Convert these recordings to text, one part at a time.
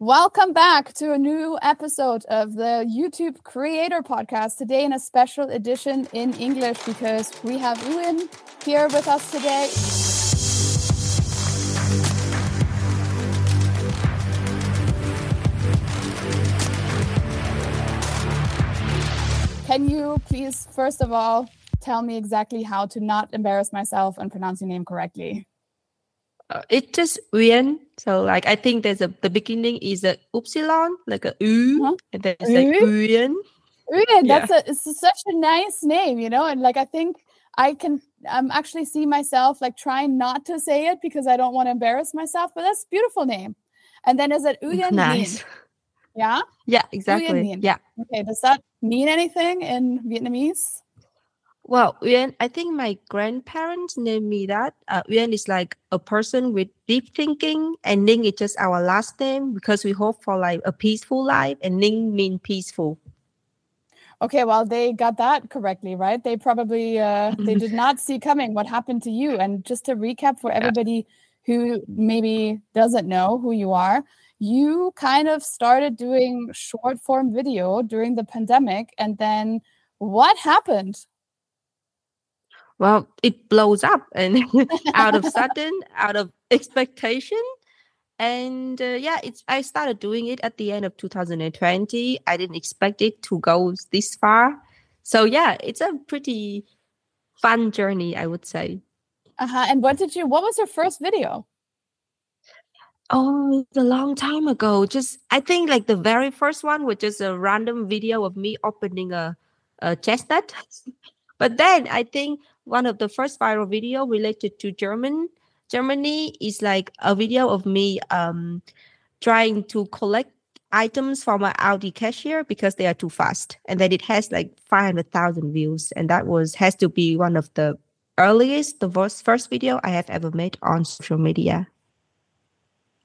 Welcome back to a new episode of the YouTube Creator Podcast. Today, in a special edition in English, because we have Uyen here with us today. Can you please, first of all, tell me exactly how to not embarrass myself and pronounce your name correctly? Uh, it's just Uyen. So like I think there's a the beginning is a upsilon, like a U, uh-huh. and then it's like Uyen. Uyen, yeah. that's a it's such a nice name, you know, and like I think I can I'm actually see myself like trying not to say it because I don't want to embarrass myself, but that's beautiful name. And then is it Uyen nice. Yeah? Yeah, exactly. Yeah. Okay. Does that mean anything in Vietnamese? Well, Uyen, I think my grandparents named me that. Uh, Uyen is like a person with deep thinking, and Ninh is just our last name because we hope for like a peaceful life, and Ninh mean peaceful. Okay, well, they got that correctly, right? They probably uh, they did not see coming what happened to you. And just to recap for everybody who maybe doesn't know who you are, you kind of started doing short form video during the pandemic, and then what happened? Well it blows up and out of sudden out of expectation. And uh, yeah it's i started doing it at the end of 2020 i didn't expect it to go this far. So yeah it's a pretty fun journey i would say. Uh-huh and what did you what was your first video? Oh, it's a long time ago. Just I think like the very first one was just a random video of me opening a, a chestnut. but then I think one of the first viral video related to German Germany is like a video of me um, trying to collect items from an Aldi cashier because they are too fast, and then it has like five hundred thousand views, and that was has to be one of the earliest, the first first video I have ever made on social media.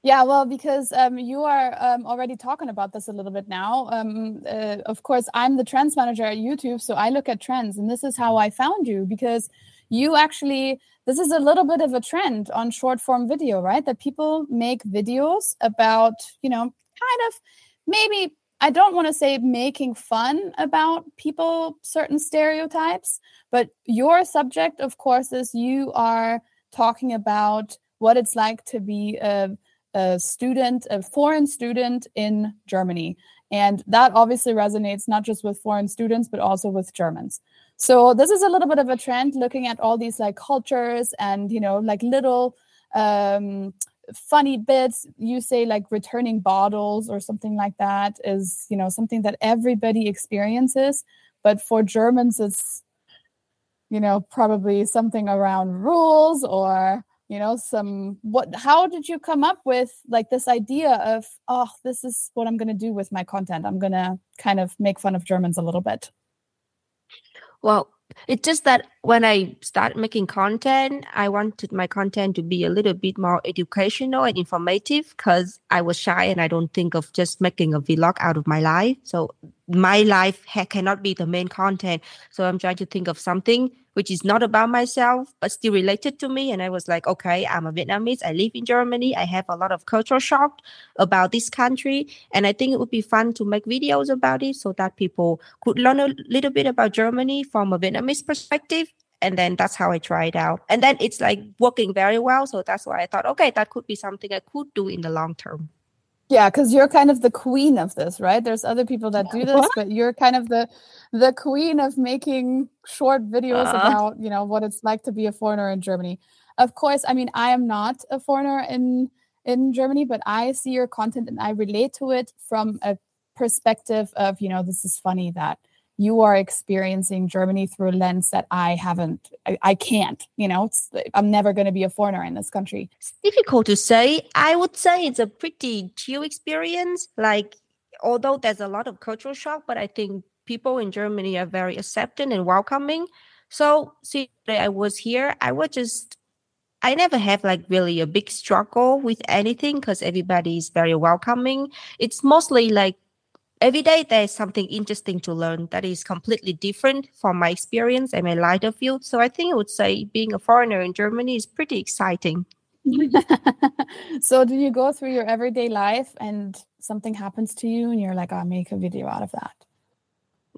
Yeah, well, because um, you are um, already talking about this a little bit now. Um, uh, of course, I'm the trends manager at YouTube, so I look at trends, and this is how I found you because you actually, this is a little bit of a trend on short form video, right? That people make videos about, you know, kind of maybe, I don't want to say making fun about people, certain stereotypes, but your subject, of course, is you are talking about what it's like to be a a student, a foreign student in Germany. And that obviously resonates not just with foreign students, but also with Germans. So this is a little bit of a trend looking at all these like cultures and, you know, like little um, funny bits. You say like returning bottles or something like that is, you know, something that everybody experiences. But for Germans, it's, you know, probably something around rules or you know some what how did you come up with like this idea of oh this is what i'm going to do with my content. I'm going to kind of make fun of germans a little bit. Well it's just that when i started making content i wanted my content to be a little bit more educational and informative because i was shy and i don't think of just making a vlog out of my life. So my life ha- cannot be the main content. So i'm trying to think of something which is not about myself but still related to me. And i was like okay i'm a vietnamese. I live in germany. I have a lot of cultural shock about this country. And i think it would be fun to make videos about it so that people could learn a little bit about germany from a vietnamese perspective. And then that's how i tried out. And then it's like working very well. So that's why i thought okay that could be something i could do in the long term yeah, because you're kind of the queen of this, right? There's other people that do this, but you're kind of the the queen of making short videos uh about, you know, what it's like to be a foreigner in Germany. Of course, I mean, I am not a foreigner in in Germany, but I see your content and I relate to it from a perspective of, you know, this is funny that you are experiencing Germany through a lens that I haven't, I, I can't, you know, I'm never going to be a foreigner in this country. It's difficult to say. I would say it's a pretty chill experience. Like, although there's a lot of cultural shock, but I think people in Germany are very accepting and welcoming. So, see, I was here, I was just I never have like really a big struggle with anything because everybody is very welcoming. It's mostly like every day there's something interesting to learn that is completely different from my experience and my lighter field. So I think I would say being a foreigner in Germany is pretty exciting. so do you go through your everyday life and something happens to you and you're like, oh, I'll make a video out of that?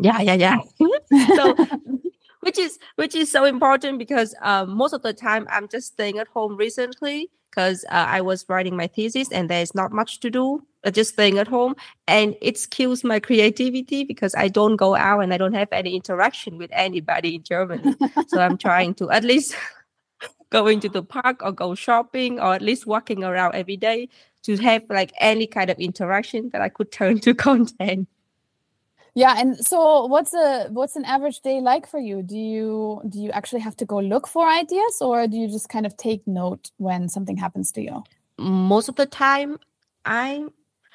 Yeah, yeah, yeah. so which is which is so important because um, most of the time I'm just staying at home recently because uh, I was writing my thesis and there's not much to do, uh, just staying at home. And it kills my creativity because I don't go out and I don't have any interaction with anybody in Germany. so I'm trying to at least going to the park or go shopping or at least walking around every day to have like any kind of interaction that I could turn to content. Yeah, and so what's a what's an average day like for you? Do you do you actually have to go look for ideas or do you just kind of take note when something happens to you? Most of the time I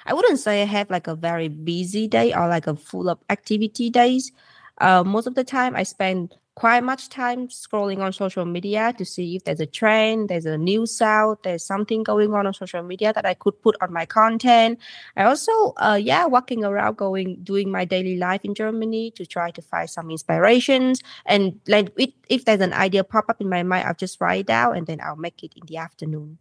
I wouldn't say I have like a very busy day or like a full of activity days. Uh, most of the time I spend quite much time scrolling on social media to see if there's a trend, there's a news out, there's something going on on social media that I could put on my content. I also, uh, yeah, walking around, going, doing my daily life in Germany to try to find some inspirations. And like, it, if there's an idea pop up in my mind, I'll just write it down and then I'll make it in the afternoon.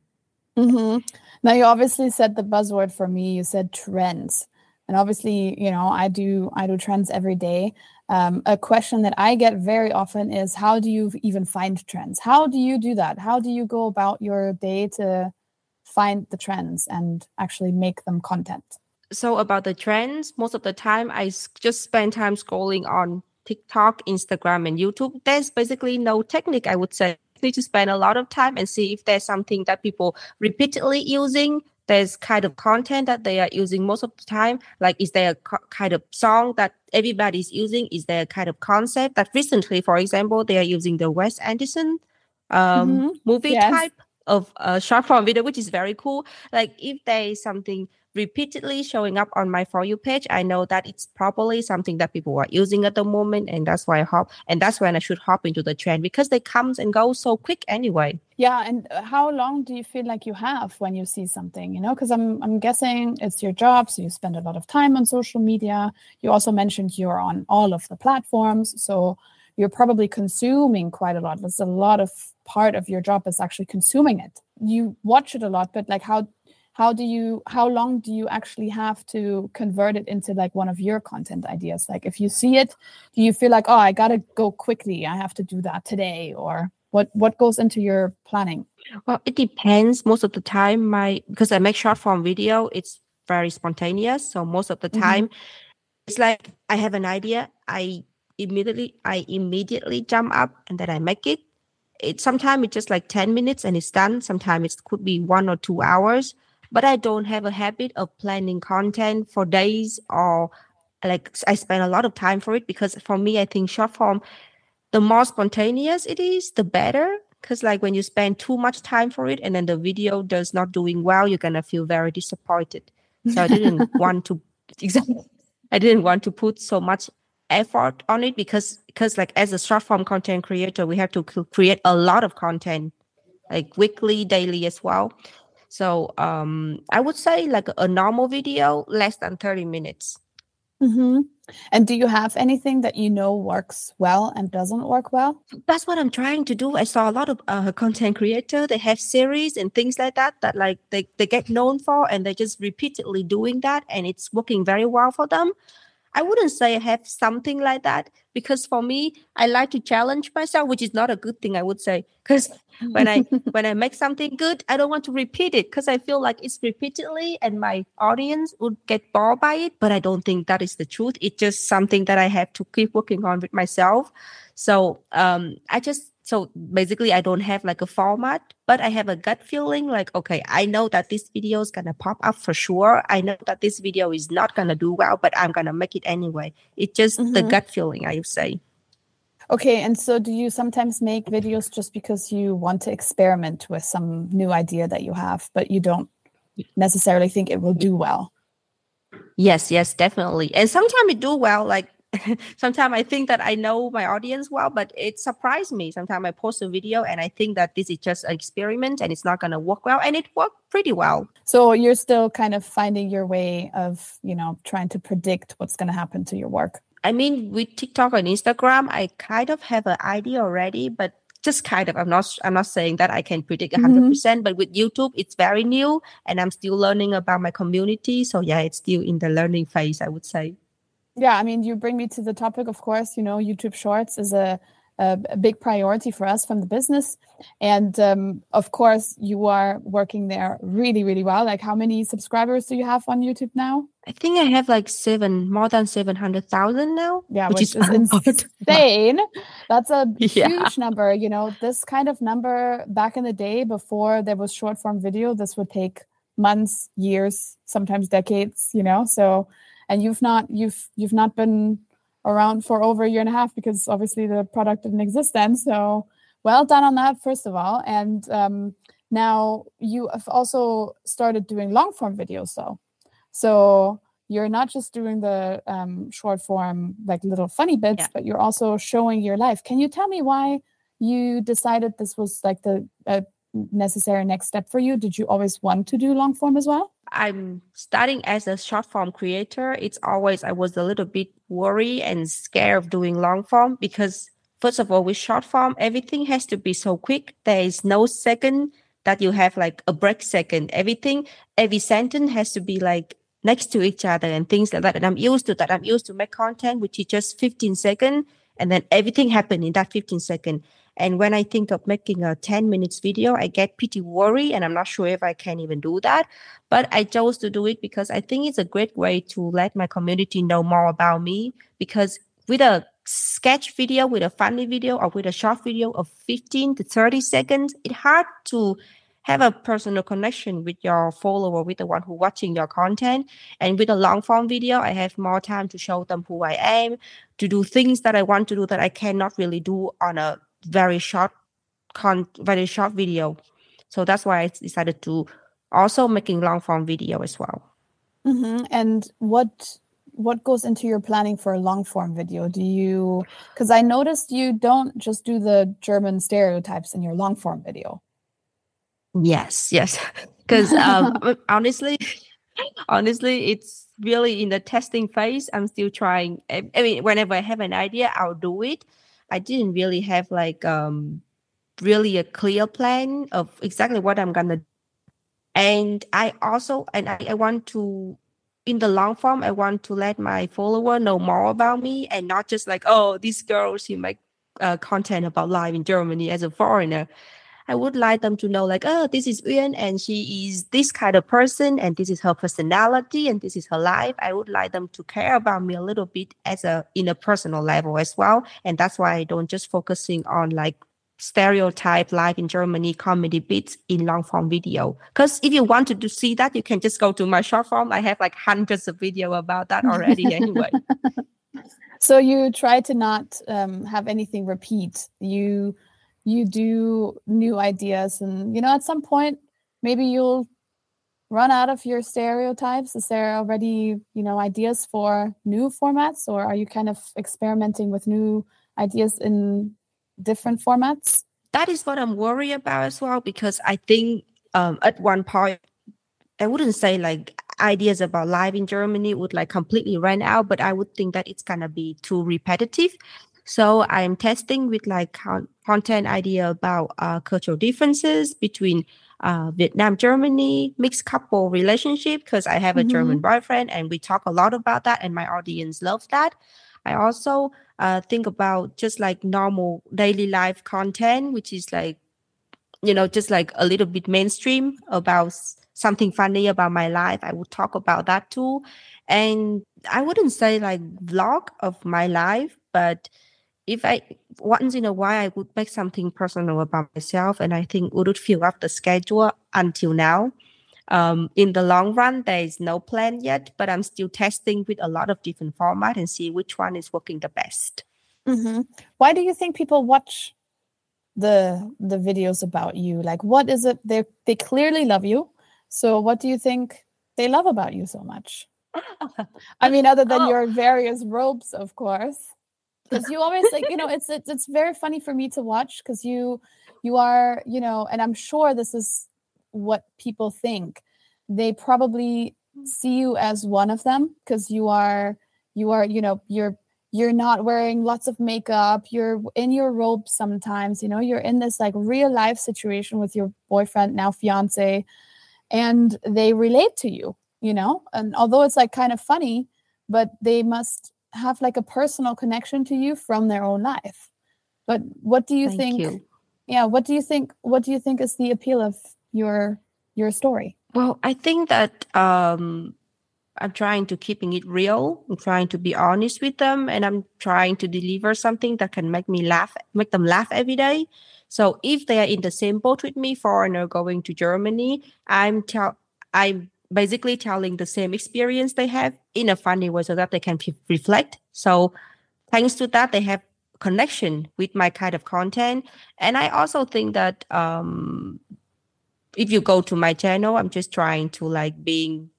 Mm-hmm. Now, you obviously said the buzzword for me. You said trends, and obviously, you know, I do I do trends every day. Um, a question that I get very often is how do you even find trends? How do you do that? How do you go about your day to find the trends and actually make them content? So, about the trends, most of the time I just spend time scrolling on TikTok, Instagram, and YouTube. There's basically no technique, I would say. Need to spend a lot of time and see if there's something that people repeatedly using there's kind of content that they are using most of the time like is there a co- kind of song that everybody's using is there a kind of concept that recently for example they are using the wes anderson um, mm-hmm. movie yes. type of uh, short form video which is very cool like if there is something repeatedly showing up on my for you page, I know that it's probably something that people are using at the moment, and that's why I hop. And that's when I should hop into the trend because they comes and go so quick anyway. Yeah, and how long do you feel like you have when you see something? You know, because I'm I'm guessing it's your job, so you spend a lot of time on social media. You also mentioned you're on all of the platforms, so you're probably consuming quite a lot. That's a lot of part of your job is actually consuming it. You watch it a lot, but like how how do you how long do you actually have to convert it into like one of your content ideas? Like if you see it do you feel like oh i gotta go quickly. I have to do that today or what what goes into your planning? Well it depends. Most of the time my because i make short form video it's very spontaneous. So most of the mm-hmm. time mm-hmm. it's like i have an idea i immediately i immediately jump up and then i make it. It sometimes it's just like 10 minutes and it's done. Sometimes it could be one or two hours but I don't have a habit of planning content for days or like I spend a lot of time for it because for me, I think short form, the more spontaneous it is, the better. Because like when you spend too much time for it and then the video does not doing well, you're gonna feel very disappointed. So I didn't want to exactly. I didn't want to put so much effort on it because because like as a short form content creator, we have to create a lot of content like weekly, daily as well. So um, I would say like a normal video, less than 30 minutes. Mm-hmm. And do you have anything that you know works well and doesn't work well? That's what I'm trying to do. I saw a lot of uh, content creator. They have series and things like that that like they, they get known for, and they're just repeatedly doing that, and it's working very well for them. I wouldn't say I have something like that because for me, I like to challenge myself, which is not a good thing, I would say. Because when I when I make something good, I don't want to repeat it because I feel like it's repeatedly and my audience would get bored by it. But I don't think that is the truth. It's just something that I have to keep working on with myself. So um, I just so basically, I don't have like a format, but I have a gut feeling like, okay, I know that this video is going to pop up for sure. I know that this video is not going to do well, but I'm going to make it anyway. It's just mm-hmm. the gut feeling, I would say. Okay, and so do you sometimes make videos just because you want to experiment with some new idea that you have, but you don't necessarily think it will do well? Yes, yes, definitely. And sometimes it do well. Like sometimes I think that I know my audience well, but it surprised me. Sometimes I post a video and I think that this is just an experiment and it's not going to work well, and it worked pretty well. So you're still kind of finding your way of, you know, trying to predict what's going to happen to your work. I mean, with TikTok and Instagram, I kind of have an idea already, but just kind of i'm not i'm not saying that i can predict 100 mm-hmm. percent but with youtube it's very new and i'm still learning about my community so yeah it's still in the learning phase i would say yeah i mean you bring me to the topic of course you know youtube shorts is a a, a big priority for us from the business. And um, of course, you are working there really, really well. Like, how many subscribers do you have on YouTube now? I think I have like seven, more than 700,000 now. Yeah, which, which is, is insane. That's a yeah. huge number. You know, this kind of number back in the day before there was short form video, this would take months, years, sometimes decades, you know? So, and you've not, you've, you've not been around for over a year and a half because obviously the product didn't exist then. So well done on that, first of all. And um, now you have also started doing long form videos, though. So you're not just doing the um, short form, like little funny bits, yeah. but you're also showing your life. Can you tell me why you decided this was like the uh, necessary next step for you? Did you always want to do long form as well? I'm starting as a short form creator. It's always I was a little bit worried and scared of doing long form because first of all, with short form, everything has to be so quick. There is no second that you have like a break second. Everything, every sentence has to be like next to each other and things like that. And I'm used to that. I'm used to make content which is just 15 seconds and then everything happened in that 15 second. And when I think of making a 10 minutes video, I get pretty worried and I'm not sure if I can even do that. But I chose to do it because I think it's a great way to let my community know more about me. Because with a sketch video, with a funny video, or with a short video of 15 to 30 seconds, it's hard to have a personal connection with your follower, with the one who watching your content. And with a long form video, I have more time to show them who I am, to do things that I want to do that I cannot really do on a very short con very short video. So that's why i decided to also making long form video as well. Mm-hmm. and what what goes into your planning for a long form video? Do you because i noticed you don't just do the german stereotypes in your long form video. Yes yes. Because um, honestly honestly it's really in the testing phase. I'm still trying. I mean whenever i have an idea i'll do it I didn't really have like um really a clear plan of exactly what I'm gonna and I also and I, I want to in the long form I want to let my follower know more about me and not just like oh these girls who make uh, content about life in Germany as a foreigner. I would like them to know like, oh, this is Uyen, and she is this kind of person and this is her personality and this is her life. I would like them to care about me a little bit as a in a personal level as well. And that's why I don't just focusing on like stereotype life in Germany comedy bits in long form video. Because if you wanted to see that, you can just go to my short form. I have like hundreds of video about that already anyway. So you try to not um, have anything repeat. You you do new ideas and you know at some point maybe you'll run out of your stereotypes. Is there already you know ideas for new formats or are you kind of experimenting with new ideas in different formats? That is what i'm worried about as well because i think um, at one point i wouldn't say like ideas about life in germany would like completely run out but i would think that it's gonna be too repetitive so I'm testing with like content idea about uh, cultural differences between uh, Vietnam, Germany, mixed couple relationship because I have a mm-hmm. German boyfriend and we talk a lot about that and my audience loves that. I also uh, think about just like normal daily life content, which is like, you know, just like a little bit mainstream about something funny about my life. I would talk about that too. And I wouldn't say like vlog of my life, but if I once in a while I would make something personal about myself, and I think would fill up the schedule until now. Um, in the long run, there is no plan yet, but I'm still testing with a lot of different format and see which one is working the best. Mm-hmm. Why do you think people watch the the videos about you? Like, what is it? They they clearly love you. So, what do you think they love about you so much? I mean, other than oh. your various robes, of course because you always like you know it's, it's it's very funny for me to watch because you you are you know and i'm sure this is what people think. They probably see you as one of them because you are you are you know you're you're not wearing lots of makeup you're in your robe sometimes you know you're in this like real life situation with your boyfriend now fiance and they relate to you you know? And although it's like kind of funny but they must have like a personal connection to you from their own life but what do you Thank think you. yeah what do you think what do you think is the appeal of your your story Well, I think that um, I'm trying to keeping it real. I'm trying to be honest with them, and I'm trying to deliver something that can make me laugh, make them laugh every day. So if they are in the same boat with me, foreigner going to Germany, I'm tell I'm basically telling the same experience they have in a funny way, so that they can pe- reflect. So thanks to that, they have connection with my kind of content, and I also think that um, if you go to my channel, I'm just trying to like being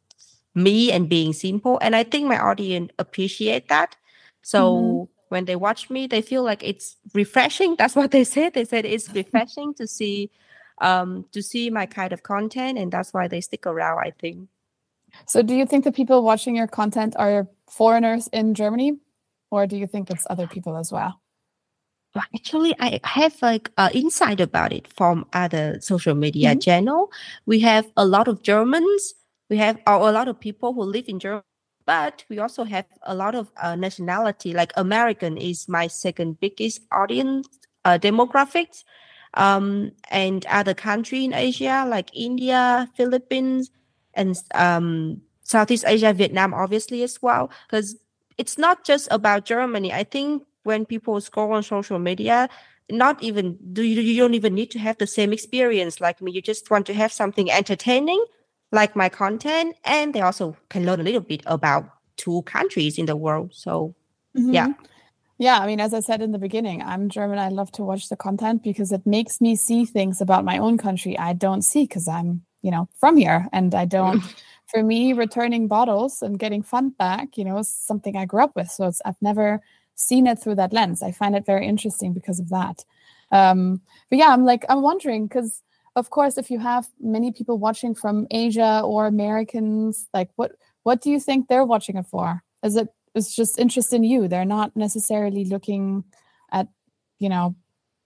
me and being simple. And I think my audience appreciate that. So Mhm. when they watch me, they feel like it's refreshing. That's what they said. They said it's refreshing to see um to see my kind of content and that's why they stick around, I think. so do you think the people watching your content are foreigners in germany or do you think it's other people as well Well, actually, I have like uh, insight about it from other social media Mhm. channel. We have a lot of Germans. We have or a lot of people who live in Germany, but we also have a lot of uh, nationality. Like American is my second biggest audience uh, demographics, um, and other country in Asia like India, Philippines, and um, Southeast Asia, Vietnam, obviously as well. Because it's not just about Germany. I think when people scroll on social media, not even do you, you don't even need to have the same experience like me. You just want to have something entertaining, like my content, and they also can learn a little bit about two countries in the world. So Yeah. Yeah, I mean, as I said in the beginning, I'm German. I love to watch the content because it makes me see things about my own country I don't see because I'm, you know, from here and I don't. For me, returning bottles and getting Pfand back, you know, is something I grew up with. So it's I've never seen it through that lens. I find it very interesting because of that. Um, but yeah, I'm like I'm wondering because of course, if you have many people watching from Asia or Americans, like what what do you think they're watching it for? Is it it's just interest in you. They're not necessarily looking at, you know,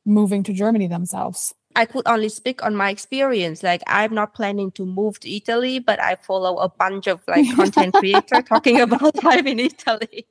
moving to Germany themselves. I could only speak on my experience. Like I'm not planning to move to Italy, but I follow a bunch of like content creator talking about life in Italy.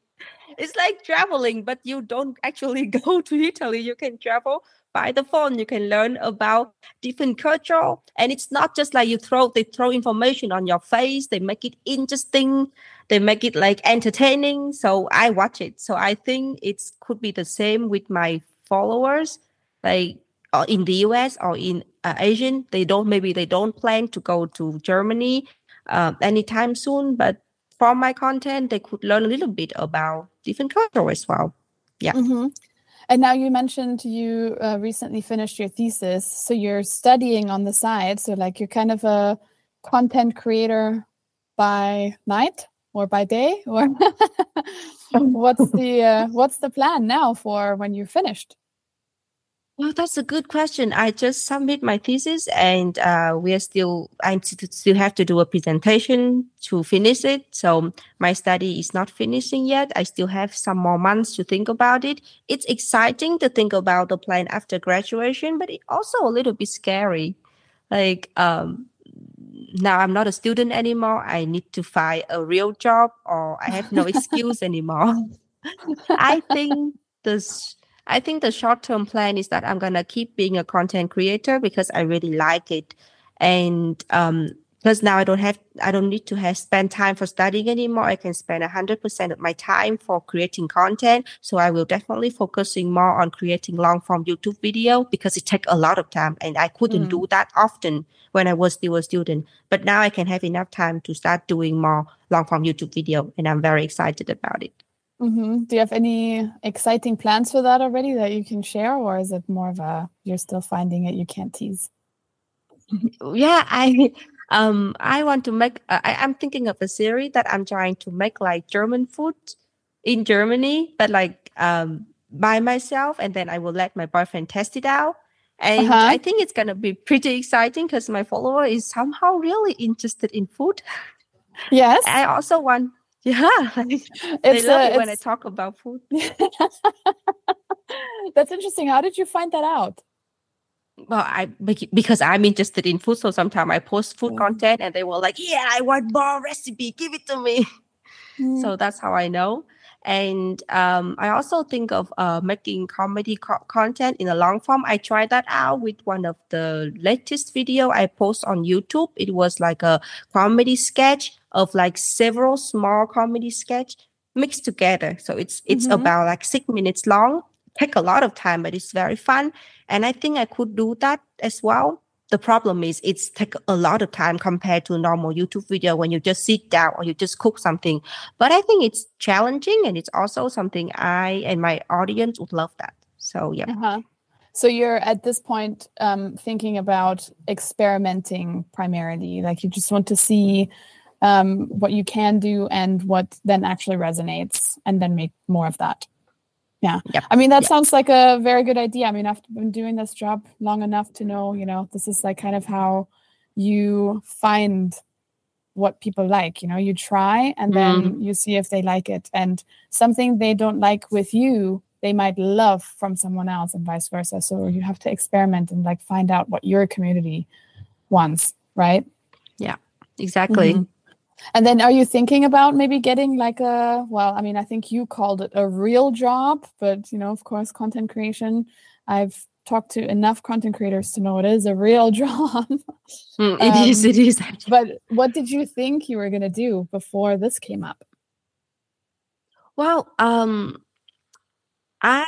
It's like traveling, but you don't actually go to Italy. You can travel by the phone. You can learn about different culture, and it's not just like you throw they throw information on your face. They make it interesting. They make it like entertaining. So I watch it. So I think it could be the same with my followers. Like or in the US or in uh, Asian, they don't maybe they don't plan to go to Germany uh, anytime soon. But from my content, they could learn a little bit about different culture as well. Yeah. Mhm. And now you mentioned you uh, recently finished your thesis, so you're studying on the side. So like you're kind of a content creator by night or by day, or what's the uh, what's the plan now for when you're finished? Well, that's a good question. I just submit my thesis, and uh, we are still. I still have to do a presentation to finish it. So my study is not finishing yet. I still have some more months to think about it. It's exciting to think about the plan after graduation, but it also a little bit scary. Like um, now, I'm not a student anymore. I need to find a real job, or I have no excuse anymore. I think this I think the short term plan is that I'm gonna keep being a content creator because I really like it, and um, because now I don't have I don't need to have spend time for studying anymore. I can spend hundred percent of my time for creating content. So I will definitely focusing more on creating long form YouTube video because it takes a lot of time, and I couldn't Mm. do that often when I was still a student. But now I can have enough time to start doing more long form YouTube video, and I'm very excited about it. hmm Do you have any exciting plans for that already that you can share, or is it more of a you're still finding it, you can't tease? yeah i um i want to make uh, I, i'm thinking of a series that i'm trying to make like german food in germany but like um by myself and then i will let my boyfriend test it out and Uh-huh. i think it's gonna be pretty exciting because my follower is somehow really interested in food Yes. i also want Yeah, it's love uh, it when I talk about food. That's interesting. How did you find that out? Well, I because I'm interested in food, so sometimes I post food content, and they were like, "Yeah, I want more recipe. Give it to me." Mm. So that's how I know. And um, I also think of uh, making comedy co- content in a long form. I tried that out with one of the latest video I post on YouTube. It was like a comedy sketch of like several small comedy sketch mixed together. So it's it's mm-hmm. about like six minutes long. Take a lot of time, but it's very fun. And I think I could do that as well the problem is it's take a lot of time compared to a normal YouTube video when you just sit down or you just cook something. But I think it's challenging and it's also something I and my audience would love that. So yeah. Uh-huh. So you're at this point um, thinking about experimenting primarily, like you just want to see um, what you can do and what then actually resonates, and then make more of that. Yeah. Yep. I mean, that yep. sounds like a very good idea. I mean, I've been doing this job long enough to know, you know, this is like kind of how you find what people like. You know, you try and then mm. you see if they like it. And something they don't like with you, they might love from someone else and vice versa. So you have to experiment and like find out what your community wants, right? Yeah, exactly. Mm-hmm. And then are you thinking about maybe getting like a well, I mean, I think you called it a real job, but you know, of course, content creation. I've talked to enough content creators to know it is a real job. Mm, it um, is. it is. But what did you think you were going to do before this came up? Well, um I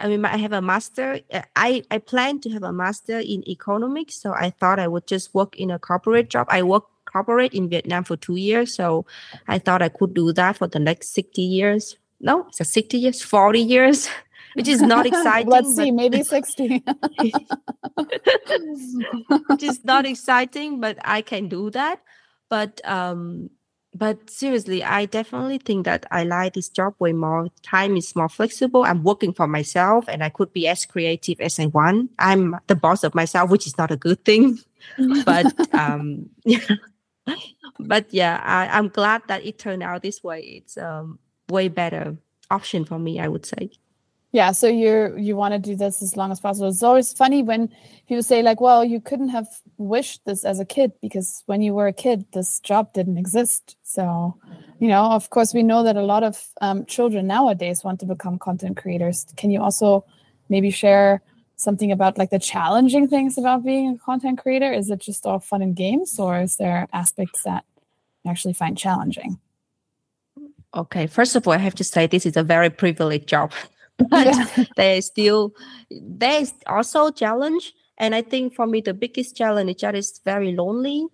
I mean I have a master I I plan to have a master in economics so I thought I would just work in a corporate job. I work corporate in Vietnam for two years. So I thought I could do that for the next 60 years. No, it's a 60 years, 40 years, which is not exciting. Let's see, maybe 60. which is not exciting, but I can do that. But um, but seriously, I definitely think that I like this job way more. Time is more flexible. I'm working for myself and I could be as creative as I want. I'm the boss of myself, which is not a good thing. but um yeah but yeah, I, I'm glad that it turned out this way. It's um way better option for me, I would say. Yeah, so you you want to do this as long as possible. It's always funny when people say like, "Well, you couldn't have wished this as a kid because when you were a kid, this job didn't exist." So, you know, of course, we know that a lot of um, children nowadays want to become content creators. Can you also maybe share something about like the challenging things about being a content creator? Is it just all fun and games, or is there aspects that you actually find challenging? Okay, first of all, I have to say this is a very privileged job, but yeah. there is still there is also challenge, and I think for me the biggest challenge is that it's very lonely.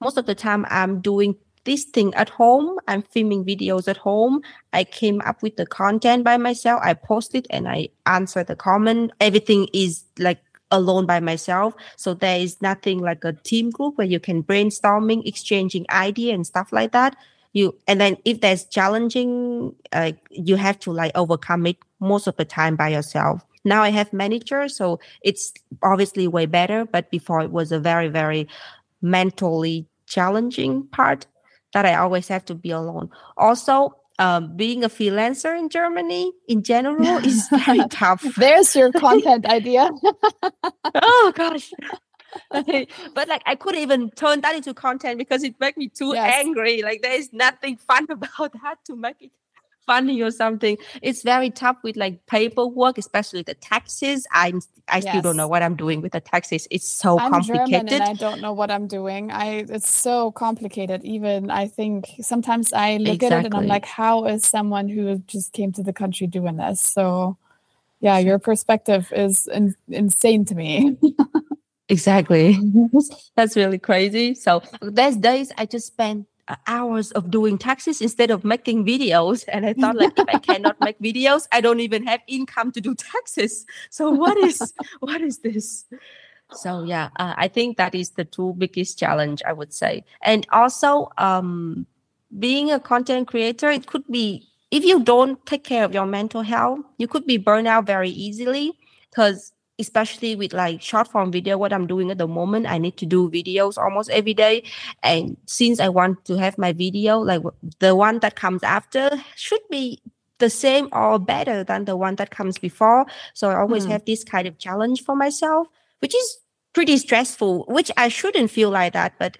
Most of the time, I'm doing this thing at home. I'm filming videos at home. I came up with the content by myself. I post it and I answer the comment. Everything is like alone by myself. So there is nothing like a team group where you can brainstorming, exchanging idea and stuff like that. You and then if there's challenging, uh, you have to like overcome it most of the time by yourself. Now I have manager, so it's obviously way better. But before it was a very very mentally challenging part that I always have to be alone. Also, um, being a freelancer in Germany in general is very tough. There's your content idea. oh gosh. but like I couldn't even turn that into content because it made me too yes. angry. Like there is nothing fun about that to make it funny or something. It's very tough with like paperwork, especially the taxes. I'm I yes. still don't know what I'm doing with the taxes. It's so I'm complicated. German and I don't know what I'm doing. I it's so complicated. Even I think sometimes I look exactly. at it and I'm like, how is someone who just came to the country doing this? So yeah, your perspective is in, insane to me. exactly. That's really crazy. So there's days I just spend hours of doing taxes instead of making videos. And i thought like if i cannot make videos i don't even have income to do taxes. So what is what is this? So yeah uh, i think that is the two biggest challenge i would say. And also um being a content creator it could be if you don't take care of your mental health you could be burned out very easily because especially with like short form video what i'm doing at the moment i need to do videos almost every day. And since i want to have my video like the one that comes after should be the same or better than the one that comes before. So i always mm. have this kind of challenge for myself which is pretty stressful which i shouldn't feel like that but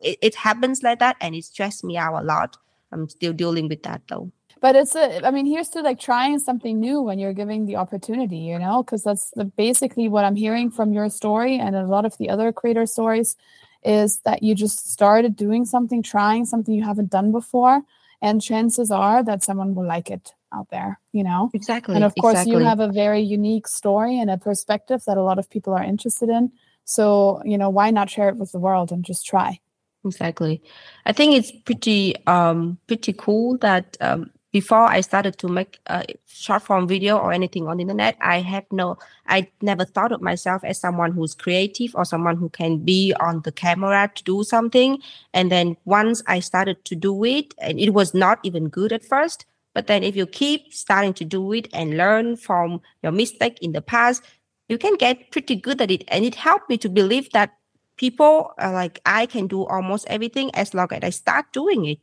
it, it happens like that and it stressed me out a lot. I'm still dealing with that though but it's a i mean here's to like trying something new when you're giving the opportunity you know because that's the, basically what i'm hearing from your story and a lot of the other creator stories is that you just started doing something trying something you haven't done before and chances are that someone will like it out there you know? Exactly and of course exactly. you have a very unique story and a perspective that a lot of people are interested in. So you know why not share it with the world and just try? Exactly. I think it's pretty um pretty cool that um before I started to make a short form video or anything on the internet, I had no, I never thought of myself as someone who's creative or someone who can be on the camera to do something. And then once I started to do it, and it was not even good at first, but then if you keep starting to do it and learn from your mistake in the past, you can get pretty good at it. And it helped me to believe that people are like I can do almost everything as long as I start doing it.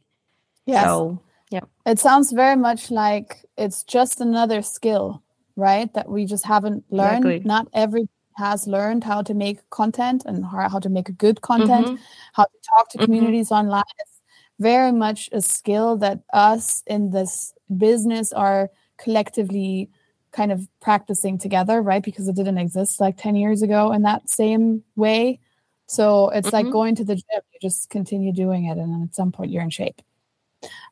Yes. So yeah. It sounds very much like it's just another skill, right? That we just haven't learned. Exactly. Not every has learned how to make content and how to make good content, mm-hmm. how to talk to mm-hmm. communities online. It's very much a skill that us in this business are collectively kind of practicing together, right? Because it didn't exist like 10 years ago in that same way. So it's mm-hmm. like going to the gym, you just continue doing it, and then at some point you're in shape.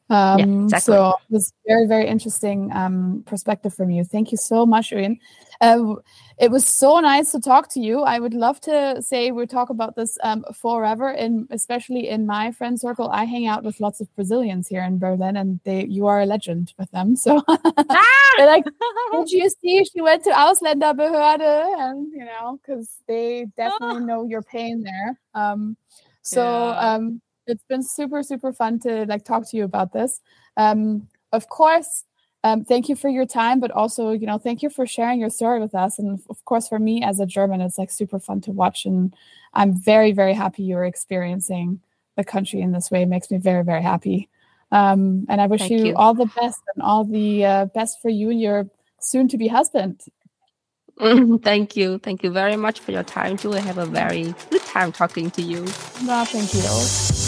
Um, yeah, exactly. So it was very, very interesting um, perspective from you. Thank you so much, Uyen. Uh, it was so nice to talk to you. I would love to say we talk about this um, forever, and especially in my friend circle. I hang out with lots of Brazilians here in Berlin, and they you are a legend with them. So ah! like, did you see she went to Ausländerbehörde? And you know, because they definitely know your pain there. Um, so yeah. It's been super super fun to like talk to you about this. Um of course um, thank you for your time but also you know thank you for sharing your story with us. And of course for me as a german it's like super fun to watch and i'm very very happy you're experiencing the country in this way. It makes me very very happy. Um, and i wish you, you, all the best and all the uh, best for you and your soon to be husband thank you. Thank you very much for your time too. I have a very good time talking to you. No thank you